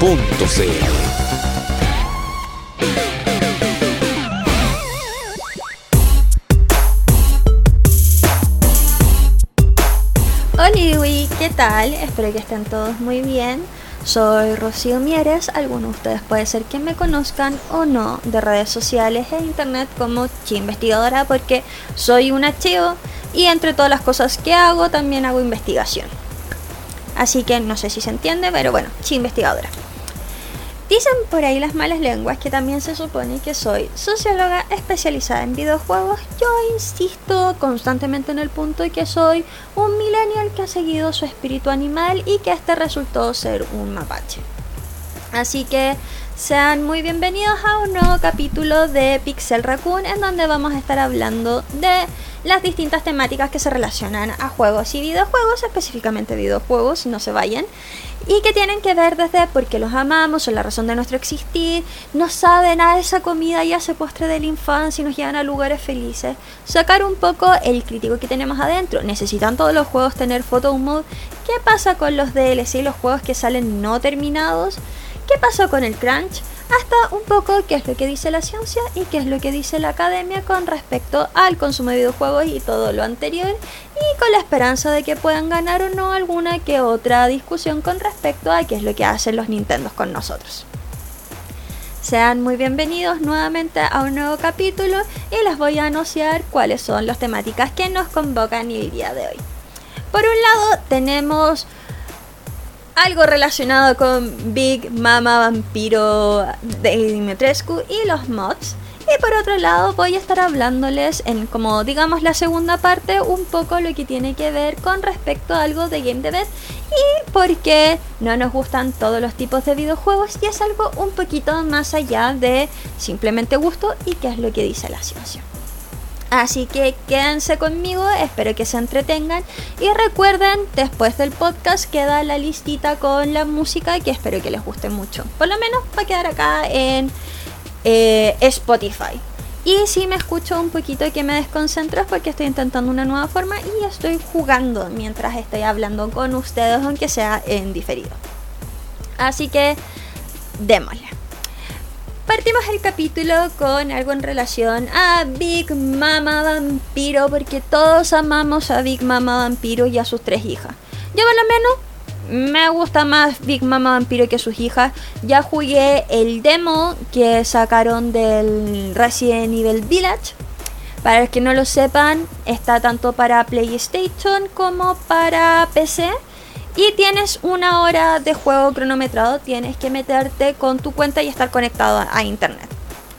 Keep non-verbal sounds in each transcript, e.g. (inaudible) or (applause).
Radiodemente.cl Hola, ¿qué tal? Espero que estén todos muy bien. Soy Rocío Mieres, algunos de ustedes puede ser que me conozcan o no de redes sociales e internet como Chi Investigadora porque soy un archivo y entre todas las cosas que hago también hago investigación. Así que no sé si se entiende, pero bueno, Chi Investigadora. Dicen por ahí las malas lenguas que también se supone que soy socióloga especializada en videojuegos. Yo insisto constantemente en el punto de que soy un millennial que ha seguido su espíritu animal y que este resultó ser un mapache. Así que sean muy bienvenidos a un nuevo capítulo de Pixel Raccoon en donde vamos a estar hablando de las distintas temáticas que se relacionan a juegos y videojuegos, específicamente videojuegos, no se vayan, y que tienen que ver desde porque los amamos, son la razón de nuestro existir, nos sabe nada de esa comida y hace postre de la infancia y nos llevan a lugares felices. Sacar un poco el crítico que tenemos adentro. ¿Necesitan todos los juegos tener photo mode? ¿Qué pasa con los DLC y los juegos que salen no terminados? ¿Qué pasa con el crunch? hasta un poco qué es lo que dice la ciencia y qué es lo que dice la academia con respecto al consumo de videojuegos y todo lo anterior y con la esperanza de que puedan ganar o no alguna que otra discusión con respecto a qué es lo que hacen los Nintendos con nosotros. Sean muy bienvenidos nuevamente a un nuevo capítulo y les voy a anunciar cuáles son las temáticas que nos convocan el día de hoy. Por un lado tenemos algo relacionado con Big Mama Vampiro de Dimitrescu y los mods. Y por otro lado voy a estar hablándoles en como digamos la segunda parte un poco lo que tiene que ver con respecto a algo de Game Dev y por qué no nos gustan todos los tipos de videojuegos y es algo un poquito más allá de simplemente gusto y qué es lo que dice la ciencia. Así que quédense conmigo, espero que se entretengan y recuerden, después del podcast queda la listita con la música que espero que les guste mucho. Por lo menos va a quedar acá en eh, Spotify. Y si me escucho un poquito que me desconcentro es porque estoy intentando una nueva forma y estoy jugando mientras estoy hablando con ustedes, aunque sea en diferido. Así que démosle. Partimos el capítulo con algo en relación a Big Mama Vampiro, porque todos amamos a Big Mama Vampiro y a sus tres hijas. Yo por lo menos me gusta más Big Mama Vampiro que sus hijas. Ya jugué el demo que sacaron del Resident Evil Village. Para los que no lo sepan, está tanto para PlayStation como para PC. Y tienes una hora de juego cronometrado, tienes que meterte con tu cuenta y estar conectado a internet.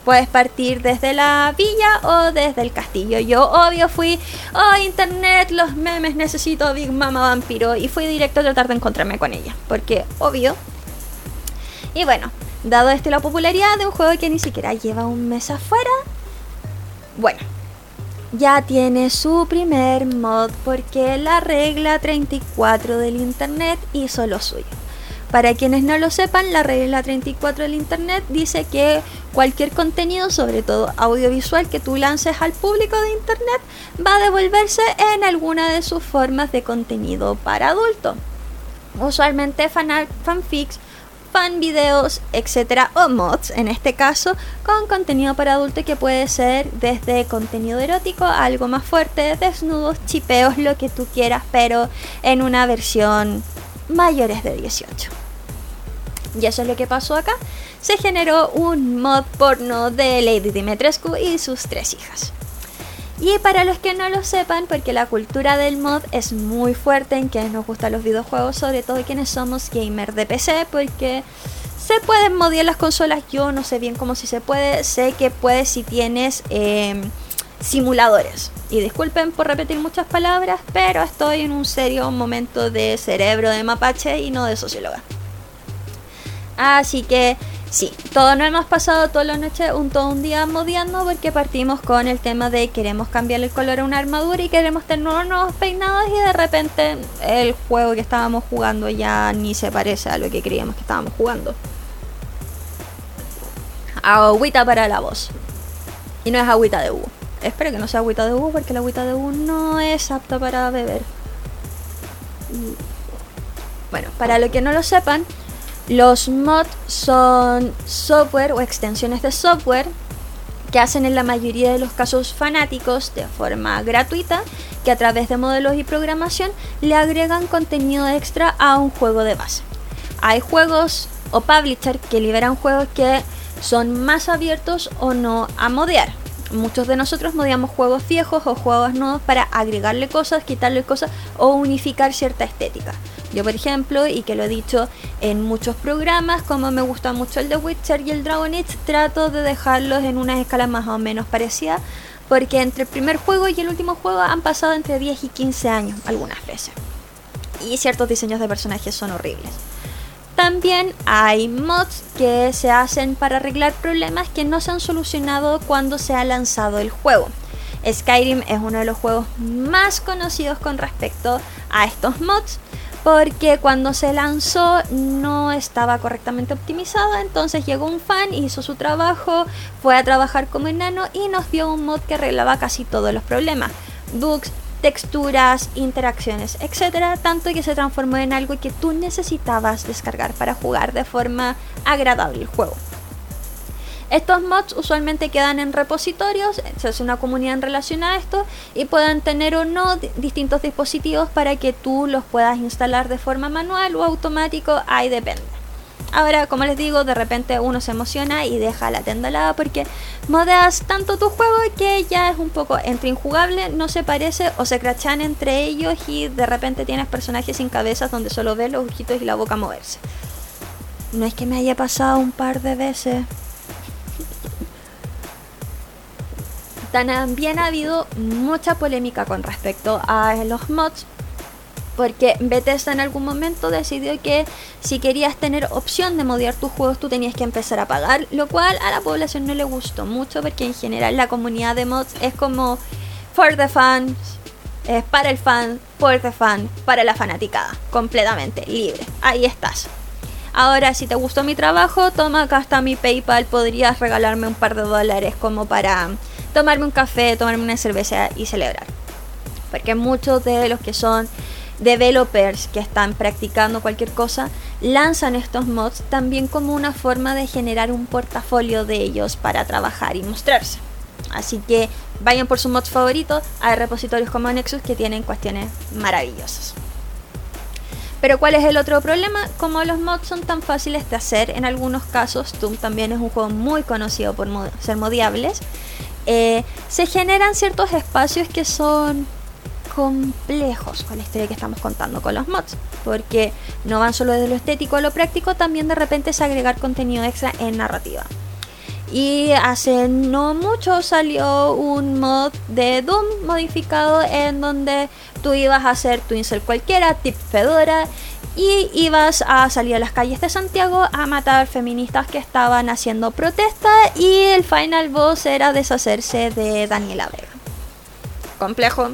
Puedes partir desde la villa o desde el castillo. Yo obvio fui, oh internet, los memes, necesito Big Mama Vampiro. Y fui directo a tratar de encontrarme con ella. Porque obvio. Y bueno, dado este la popularidad de un juego que ni siquiera lleva un mes afuera. Bueno, ya tiene su primer mod porque la regla 34 del Internet hizo lo suyo. Para quienes no lo sepan, la regla 34 del Internet dice que cualquier contenido, sobre todo audiovisual, que tú lances al público de Internet va a devolverse en alguna de sus formas de contenido para adulto. Usualmente fanfics, fan videos, etcétera, o mods en este caso, con contenido para adulto que puede ser desde contenido erótico a algo más fuerte, desnudos, chipeos, lo que tú quieras, pero en una versión mayores de 18. Y eso es lo que pasó acá. Se generó un mod porno de Lady Dimitrescu y sus tres hijas. Y para los que no lo sepan, porque la cultura del mod es muy fuerte en quienes nos gustan los videojuegos, sobre todo quienes somos gamer de PC, porque se pueden modiar las consolas. Yo no sé bien cómo si se puede, sé que puedes si tienes em, simuladores. Y disculpen por repetir muchas palabras, pero estoy en un serio momento de cerebro de mapache y no de socióloga. Así que Sí, todos nos hemos pasado toda la noche un todo un día modiando porque partimos con el tema de queremos cambiar el color a una armadura y queremos tener nuevos peinados y de repente el juego que estábamos jugando ya ni se parece a lo que creíamos que estábamos jugando. Agüita para la voz. Y no es agüita de U. Espero que no sea agüita de U porque la agüita de U no es apta para beber. Bueno, para los que no lo sepan, los mods son software o extensiones de software que hacen en la mayoría de los casos fanáticos de forma gratuita, que a través de modelos y programación le agregan contenido extra a un juego de base. Hay juegos o publishers que liberan juegos que son más abiertos o no a modear. Muchos de nosotros modeamos juegos viejos o juegos nuevos para agregarle cosas, quitarle cosas o unificar cierta estética. Yo, por ejemplo, y que lo he dicho en muchos programas, como me gusta mucho el The Witcher y el Dragon Age, trato de dejarlos en una escala más o menos parecida, porque entre el primer juego y el último juego han pasado entre 10 y 15 años algunas veces. Y ciertos diseños de personajes son horribles. También hay mods que se hacen para arreglar problemas que no se han solucionado cuando se ha lanzado el juego. Skyrim es uno de los juegos más conocidos con respecto a estos mods porque cuando se lanzó no estaba correctamente optimizada, entonces llegó un fan, hizo su trabajo, fue a trabajar como enano y nos dio un mod que arreglaba casi todos los problemas, bugs, texturas, interacciones, etcétera, tanto que se transformó en algo que tú necesitabas descargar para jugar de forma agradable el juego. Estos mods usualmente quedan en repositorios, se hace una comunidad en relación a esto y pueden tener o no distintos dispositivos para que tú los puedas instalar de forma manual o automático, ahí depende. Ahora, como les digo, de repente uno se emociona y deja la tendalada porque modeas tanto tu juego que ya es un poco entre injugable, no se parece o se crachan entre ellos y de repente tienes personajes sin cabezas donde solo ves los ojitos y la boca moverse. No es que me haya pasado un par de veces. También ha habido mucha polémica con respecto a los mods porque Bethesda en algún momento decidió que si querías tener opción de modiar tus juegos tú tenías que empezar a pagar, lo cual a la población no le gustó mucho porque en general la comunidad de mods es como for the fans, es para el fan, for the fan, para la fanaticada, completamente libre. Ahí estás. Ahora, si te gustó mi trabajo, toma acá está mi PayPal, podrías regalarme un par de dólares como para tomarme un café, tomarme una cerveza y celebrar. Porque muchos de los que son developers que están practicando cualquier cosa lanzan estos mods también como una forma de generar un portafolio de ellos para trabajar y mostrarse. Así que vayan por su mod favorito, hay repositorios como Nexus que tienen cuestiones maravillosas. Pero ¿cuál es el otro problema? Como los mods son tan fáciles de hacer, en algunos casos Doom también es un juego muy conocido por ser modiables, eh, se generan ciertos espacios que son complejos con la historia que estamos contando con los mods, porque no van solo de lo estético a lo práctico, también de repente es agregar contenido extra en narrativa. Y hace no mucho salió un mod de Doom modificado en donde tú ibas a hacer tu incel cualquiera, tip Fedora, y ibas a salir a las calles de Santiago a matar feministas que estaban haciendo protesta y el final boss era deshacerse de Daniela Vega. Complejo.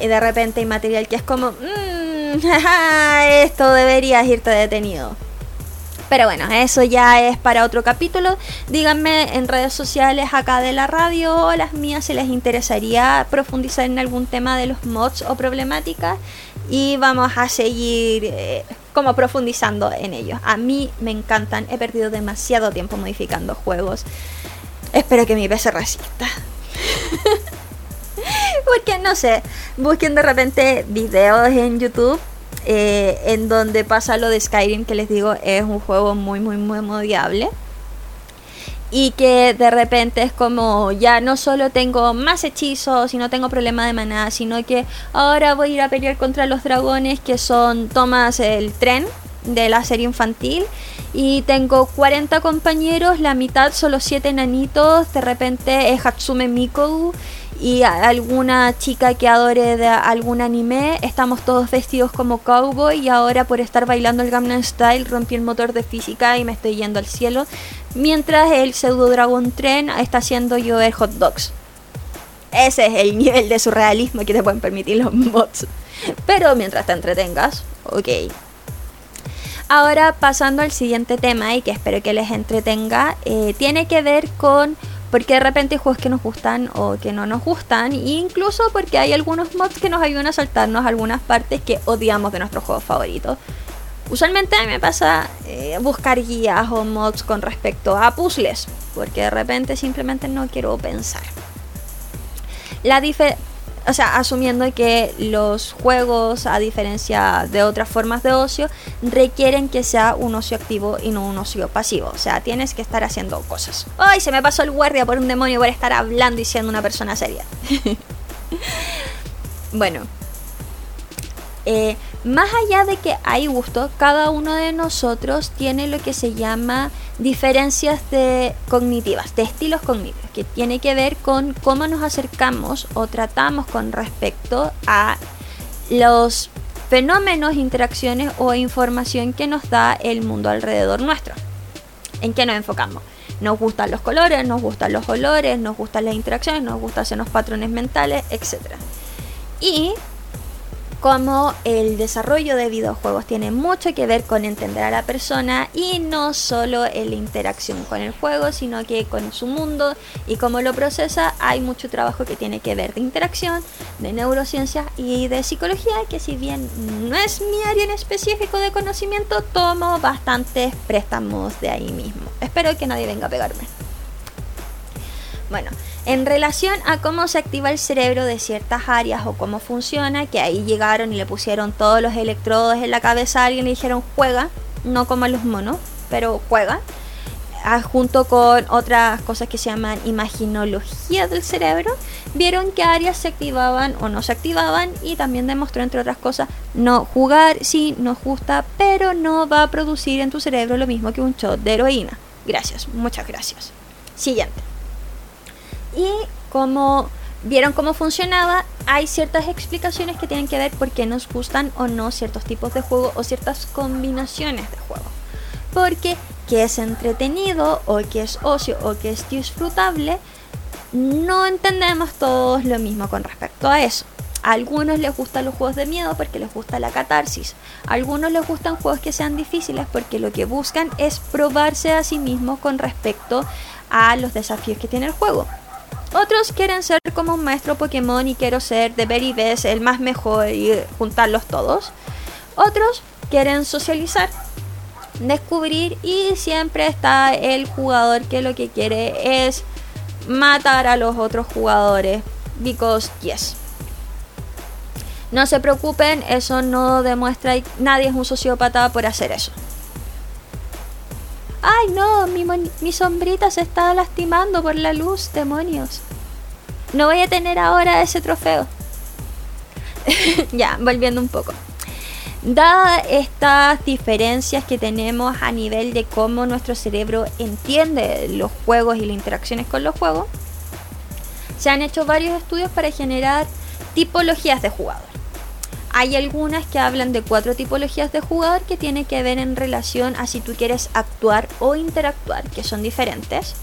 Y de repente hay material que es como, (laughs) mmm, esto deberías irte detenido. Pero bueno, eso ya es para otro capítulo. Díganme en redes sociales acá de la radio o las mías si les interesaría profundizar en algún tema de los mods o problemáticas y vamos a seguir eh, como profundizando en ellos. A mí me encantan, he perdido demasiado tiempo modificando juegos. Espero que mi PC resista. (laughs) Porque no sé, busquen de repente videos en YouTube eh, en donde pasa lo de Skyrim, que les digo es un juego muy, muy, muy modiable y que de repente es como ya no solo tengo más hechizos y no tengo problema de maná, sino que ahora voy a ir a pelear contra los dragones que son tomas el tren de la serie infantil y tengo 40 compañeros, la mitad son los 7 enanitos, de repente es Hatsume Mikou y alguna chica que adore de algún anime, estamos todos vestidos como cowboy y ahora por estar bailando el Gangnam Style rompí el motor de física y me estoy yendo al cielo, mientras el pseudo Dragon Tren está haciendo llover hot dogs. Ese es el nivel de surrealismo que te pueden permitir los (laughs) mods. Pero mientras te entretengas, ok. Ahora pasando al siguiente tema y que espero que les entretenga, eh, tiene que ver con porque de repente hay juegos que nos gustan o que no nos gustan, e incluso porque hay algunos mods que nos ayudan a saltarnos algunas partes que odiamos de nuestros juegos favoritos. Usualmente me pasa eh, buscar guías o mods con respecto a puzzles, porque de repente simplemente no quiero pensar. La o sea, asumiendo que los juegos, a diferencia de otras formas de ocio, requieren que sea un ocio activo y no un ocio pasivo. O sea, tienes que estar haciendo cosas. ¡Ay! Se me pasó el guardia por un demonio por estar hablando y siendo una persona seria. (laughs) bueno. Eh, más allá de que hay gusto, cada uno de nosotros tiene lo que se llama diferencias de cognitivas, de estilos cognitivos, que tiene que ver con cómo nos acercamos o tratamos con respecto a los fenómenos, interacciones o información que nos da el mundo alrededor nuestro. ¿En qué nos enfocamos? Nos gustan los colores, nos gustan los olores, nos gustan las interacciones, nos gustan los patrones mentales, etc. Y como el desarrollo de videojuegos tiene mucho que ver con entender a la persona y no solo en la interacción con el juego, sino que con su mundo y cómo lo procesa, hay mucho trabajo que tiene que ver de interacción, de neurociencia y de psicología, que si bien no es mi área en específico de conocimiento, tomo bastantes préstamos de ahí mismo. Espero que nadie venga a pegarme. Bueno, en relación a cómo se activa el cerebro de ciertas áreas o cómo funciona, que ahí llegaron y le pusieron todos los electrodos en la cabeza a alguien y le dijeron juega, no como los monos, pero juega, ah, junto con otras cosas que se llaman imaginología del cerebro, vieron que áreas se activaban o no se activaban y también demostró, entre otras cosas, no jugar sí nos gusta, pero no va a producir en tu cerebro lo mismo que un shot de heroína. Gracias, muchas gracias. Siguiente y como vieron cómo funcionaba, hay ciertas explicaciones que tienen que ver por qué nos gustan o no ciertos tipos de juego o ciertas combinaciones de juego. Porque que es entretenido o que es ocio o que es disfrutable, no entendemos todos lo mismo con respecto a eso. A algunos les gustan los juegos de miedo porque les gusta la catarsis. A algunos les gustan juegos que sean difíciles porque lo que buscan es probarse a sí mismos con respecto a los desafíos que tiene el juego. Otros quieren ser como un maestro Pokémon y quiero ser de very best, el más mejor y juntarlos todos. Otros quieren socializar, descubrir y siempre está el jugador que lo que quiere es matar a los otros jugadores. Because yes. No se preocupen, eso no demuestra nadie es un sociópata por hacer eso. ¡Ay no! Mi, sombrita se está lastimando por la luz, demonios. No voy a tener ahora ese trofeo. (laughs) ya, volviendo un poco. Dadas estas diferencias que tenemos a nivel de cómo nuestro cerebro entiende los juegos y las interacciones con los juegos, se han hecho varios estudios para generar tipologías de jugador. Hay algunas que hablan de cuatro tipologías de jugador que tienen que ver en relación a si tú quieres actuar o interactuar, que son diferentes.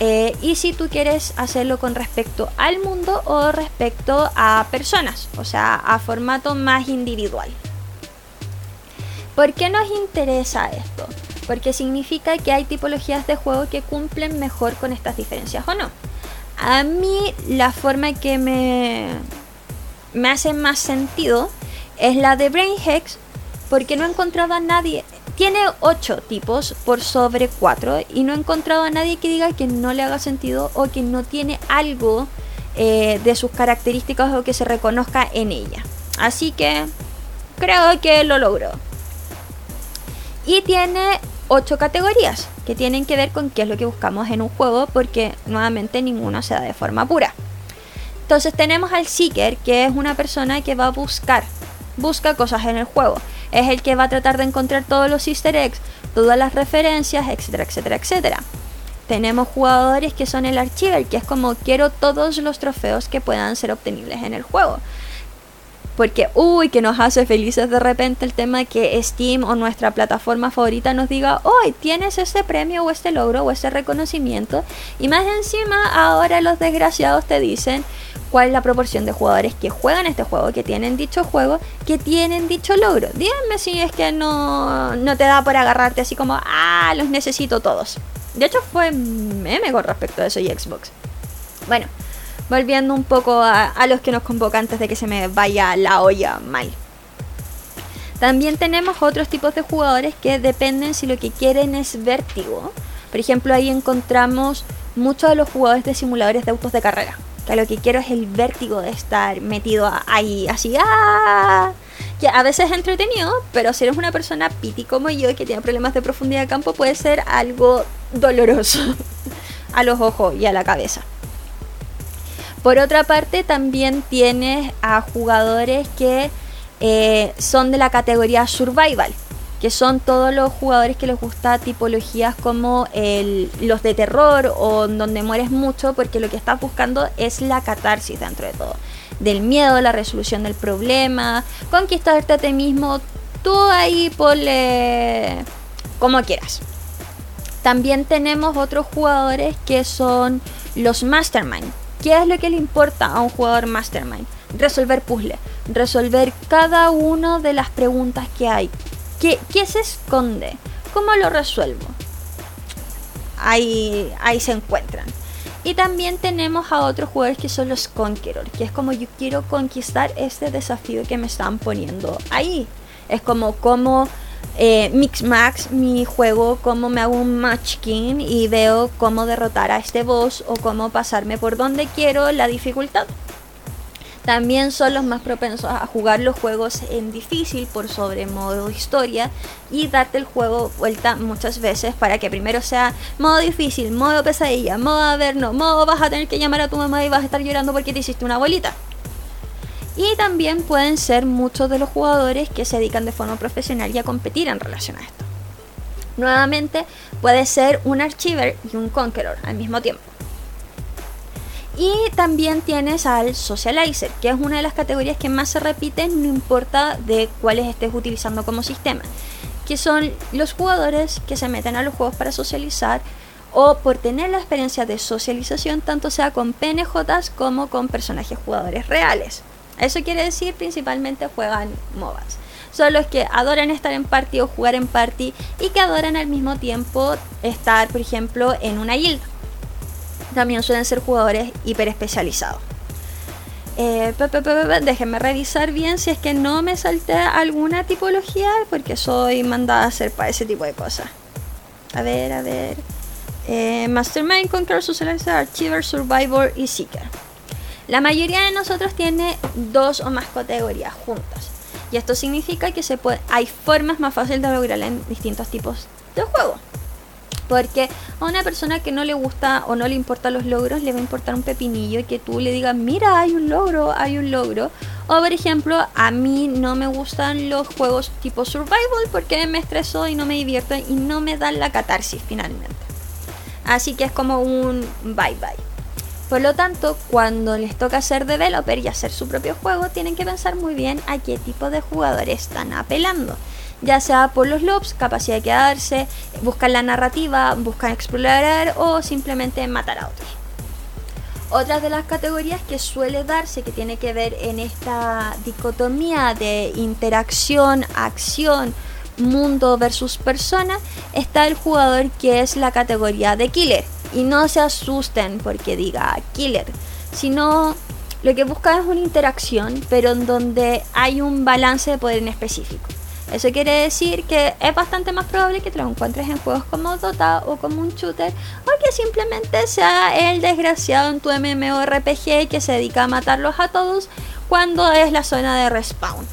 Eh, y si tú quieres hacerlo con respecto al mundo o respecto a personas, o sea, a formato más individual. ¿Por qué nos interesa esto? Porque significa que hay tipologías de juego que cumplen mejor con estas diferencias o no. A mí la forma que me, me hace más sentido es la de Brain Hex porque no he encontrado a nadie. Tiene 8 tipos por sobre 4 y no he encontrado a nadie que diga que no le haga sentido o que no tiene algo eh, de sus características o que se reconozca en ella. Así que creo que lo logró. Y tiene 8 categorías que tienen que ver con qué es lo que buscamos en un juego porque nuevamente ninguno se da de forma pura. Entonces tenemos al Seeker, que es una persona que va a buscar, busca cosas en el juego. Es el que va a tratar de encontrar todos los easter eggs, todas las referencias, etcétera, etcétera, etcétera. tenemos jugadores que son el archiver, que es como quiero todos los trofeos que puedan ser obtenibles en el juego. Porque, uy, que nos hace felices de repente el tema que Steam o nuestra plataforma favorita nos diga, hoy tienes este premio o este logro o este reconocimiento. Y más encima, ahora los desgraciados te dicen cuál es la proporción de jugadores que juegan este juego, que tienen dicho juego, que tienen dicho logro. Díganme si es que no, no te da por agarrarte así como, ah, los necesito todos. De hecho, fue meme con respecto a eso y Xbox. Bueno, volviendo un poco a, los que nos convocan antes de que se me vaya la olla mal. También tenemos otros tipos de jugadores que dependen si lo que quieren es vértigo. Por ejemplo, ahí encontramos muchos de los jugadores de simuladores de autos de carrera. Que lo que quiero es el vértigo de estar metido ahí, así, ¡ah! Que a veces es entretenido, pero si eres una persona piti como yo que tiene problemas de profundidad de campo, puede ser algo doloroso (laughs) a los ojos y a la cabeza. Por otra parte, también tienes a jugadores que eh, son de la categoría Survival, que son todos los jugadores que les gusta tipologías como los de terror o donde mueres mucho, porque lo que estás buscando es la catarsis dentro de todo. Del miedo, la resolución del problema, conquistarte a ti mismo, tú ahí ponle como quieras. También tenemos otros jugadores que son los Mastermind ¿Qué es lo que le importa a un jugador mastermind? Resolver puzzles, resolver cada una de las preguntas que hay. ¿Qué, se esconde? ¿Cómo lo resuelvo? Ahí, ahí se encuentran. Y también tenemos a otros jugadores que son los Conqueror, que es como yo quiero conquistar este desafío que me están poniendo ahí. Es como cómo eh, Mix Max mi juego, cómo me hago un Match King y veo cómo derrotar a este boss o cómo pasarme por donde quiero la dificultad. También son los más propensos a jugar los juegos en difícil por sobre modo historia y darte el juego vuelta muchas veces para que primero sea modo difícil, modo pesadilla, modo averno, modo vas a tener que llamar a tu mamá y vas a estar llorando porque te hiciste una bolita. Y también pueden ser muchos de los jugadores que se dedican de forma profesional y a competir en relación a esto. Nuevamente, puede ser un Archiver y un Conqueror al mismo tiempo. Y también tienes al Socializer, que es una de las categorías que más se repiten, no importa de cuáles estés utilizando como sistema. Que son los jugadores que se meten a los juegos para socializar o por tener la experiencia de socialización, tanto sea con PNJs como con personajes jugadores reales. Eso quiere decir principalmente juegan MOBAs. Son los que adoran estar en party o jugar en party y que adoran al mismo tiempo estar, por ejemplo, en una guild. También suelen ser jugadores hiper especializados. Eh, déjenme revisar bien si es que no me salté alguna tipología porque soy mandada a hacer para ese tipo de cosas. A ver, a ver. Eh, Mastermind, Conqueror, Socializer, Archiver, Survivor y Seeker. La mayoría de nosotros tiene dos o más categorías juntas. Y esto significa que se puede, hay formas más fáciles de lograrla en distintos tipos de juego. Porque a una persona que no le gusta o no le importan los logros, le va a importar un pepinillo y que tú le digas, mira, hay un logro, hay un logro. O por ejemplo, a mí no me gustan los juegos tipo survival porque me estreso y no me divierto y no me dan la catarsis finalmente. Así que es como un bye bye. Por lo tanto, cuando les toca ser developer y hacer su propio juego, tienen que pensar muy bien a qué tipo de jugadores están apelando. Ya sea por los loops, capacidad de quedarse, buscar la narrativa, buscar explorar o simplemente matar a otros. Otras de las categorías que suele darse que tiene que ver en esta dicotomía de interacción, acción, mundo versus persona, está el jugador que es la categoría de killer y no se asusten porque diga killer, sino lo que busca es una interacción, pero en donde hay un balance de poder en específico. Eso quiere decir que es bastante más probable que te lo encuentres en juegos como Dota o como un shooter, o que simplemente sea el desgraciado en tu MMORPG que se dedica a matarlos a todos cuando es la zona de respawn.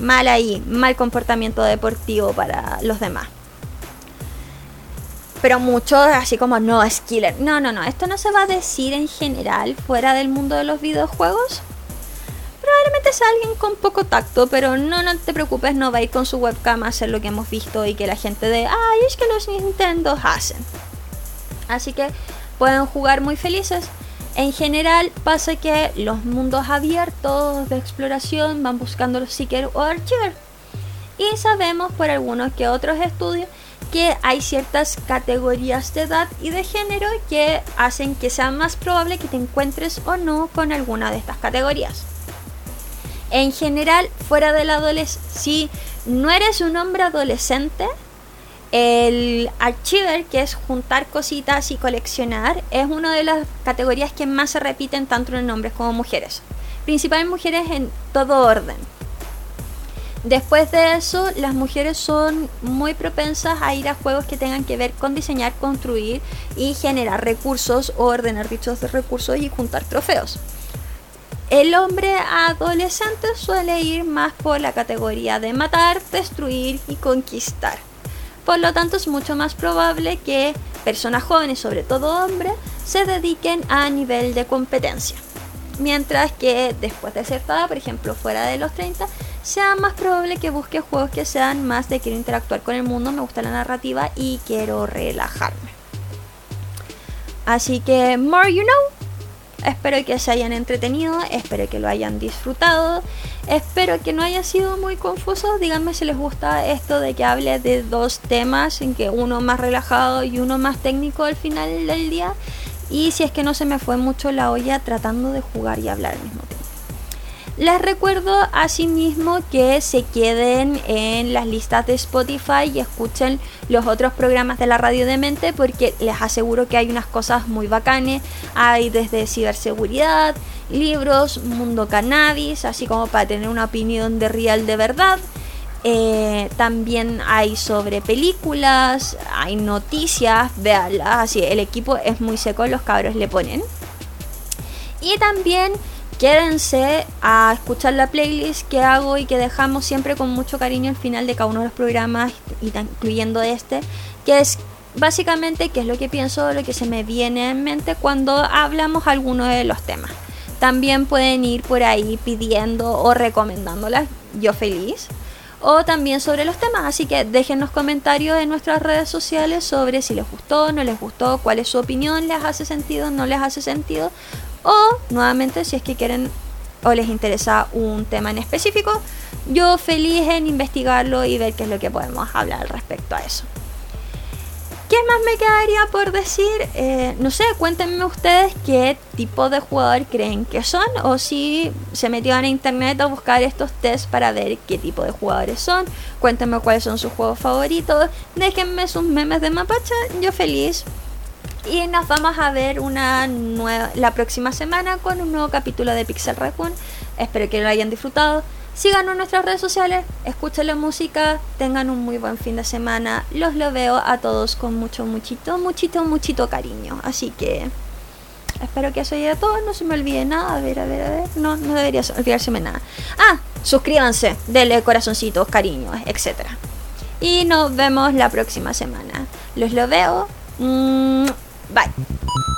Mal ahí, mal comportamiento deportivo para los demás pero muchos así como no es killer. No, no, no, esto no se va a decir en general fuera del mundo de los videojuegos. Probablemente sea alguien con poco tacto, pero no, no te preocupes, no va a ir con su webcam a hacer lo que hemos visto y que la gente de, ay, es que los Nintendo hacen. Así que pueden jugar muy felices. En general pasa que los mundos abiertos de exploración van buscando los Seeker o Archer. Y sabemos por algunos que otros estudios que hay ciertas categorías de edad y de género que hacen que sea más probable que te encuentres o no con alguna de estas categorías. En general, fuera de la adolescencia, si no eres un hombre adolescente, el archiver, que es juntar cositas y coleccionar, es una de las categorías que más se repiten tanto en hombres como mujeres. Principalmente mujeres en todo orden. Después de eso, las mujeres son muy propensas a ir a juegos que tengan que ver con diseñar, construir y generar recursos o ordenar dichos recursos y juntar trofeos. El hombre adolescente suele ir más por la categoría de matar, destruir y conquistar. Por lo tanto, es mucho más probable que personas jóvenes, sobre todo hombres, se dediquen a nivel de competencia. Mientras que después de cierta edad, por ejemplo, fuera de los 30, sea más probable que busque juegos que sean más de quiero interactuar con el mundo, me gusta la narrativa y quiero relajarme. Así que, more you know. Espero que se hayan entretenido, espero que lo hayan disfrutado, espero que no haya sido muy confuso. Díganme si les gusta esto de que hable de dos temas, en que uno más relajado y uno más técnico al final del día. Y si es que no se me fue mucho la olla tratando de jugar y hablar al mismo tiempo. Les recuerdo asimismo que se queden en las listas de Spotify y escuchen los otros programas de la radio de mente porque les aseguro que hay unas cosas muy bacanes. Hay desde ciberseguridad, libros, mundo cannabis, así como para tener una opinión de real de verdad. Eh, también hay sobre películas, hay noticias, véanlas, así el equipo es muy seco, los cabros le ponen. Y también quédense a escuchar la playlist que hago y que dejamos siempre con mucho cariño al final de cada uno de los programas, incluyendo este, que es básicamente qué es lo que pienso, lo que se me viene en mente cuando hablamos alguno de los temas. También pueden ir por ahí pidiendo o recomendándolas, yo feliz. O también sobre los temas, así que déjenos comentarios en nuestras redes sociales sobre si les gustó, no les gustó, cuál es su opinión, les hace sentido, no les hace sentido, o nuevamente si es que quieren o les interesa un tema en específico, yo feliz en investigarlo y ver qué es lo que podemos hablar respecto a eso. ¿Qué más me quedaría por decir? Eh, no sé, cuéntenme ustedes qué tipo de jugador creen que son o si se metieron a internet a buscar estos tests para ver qué tipo de jugadores son. Cuéntenme cuáles son sus juegos favoritos. Déjenme sus memes de mapacha. Yo feliz y nos vamos a ver una nueva, la próxima semana con un nuevo capítulo de Pixel Raccoon. Espero que lo hayan disfrutado. Síganos en nuestras redes sociales, escuchen la música, tengan un muy buen fin de semana. Los lo veo a todos con mucho, muchito, muchito, muchito cariño. Así que espero que eso llegue a todo. No se me olvide nada. A ver, a ver, a ver. No, no debería olvidárseme nada. Ah, suscríbanse, denle corazoncitos, cariños, etc. Y nos vemos la próxima semana. Los lo veo. Mm, Bye.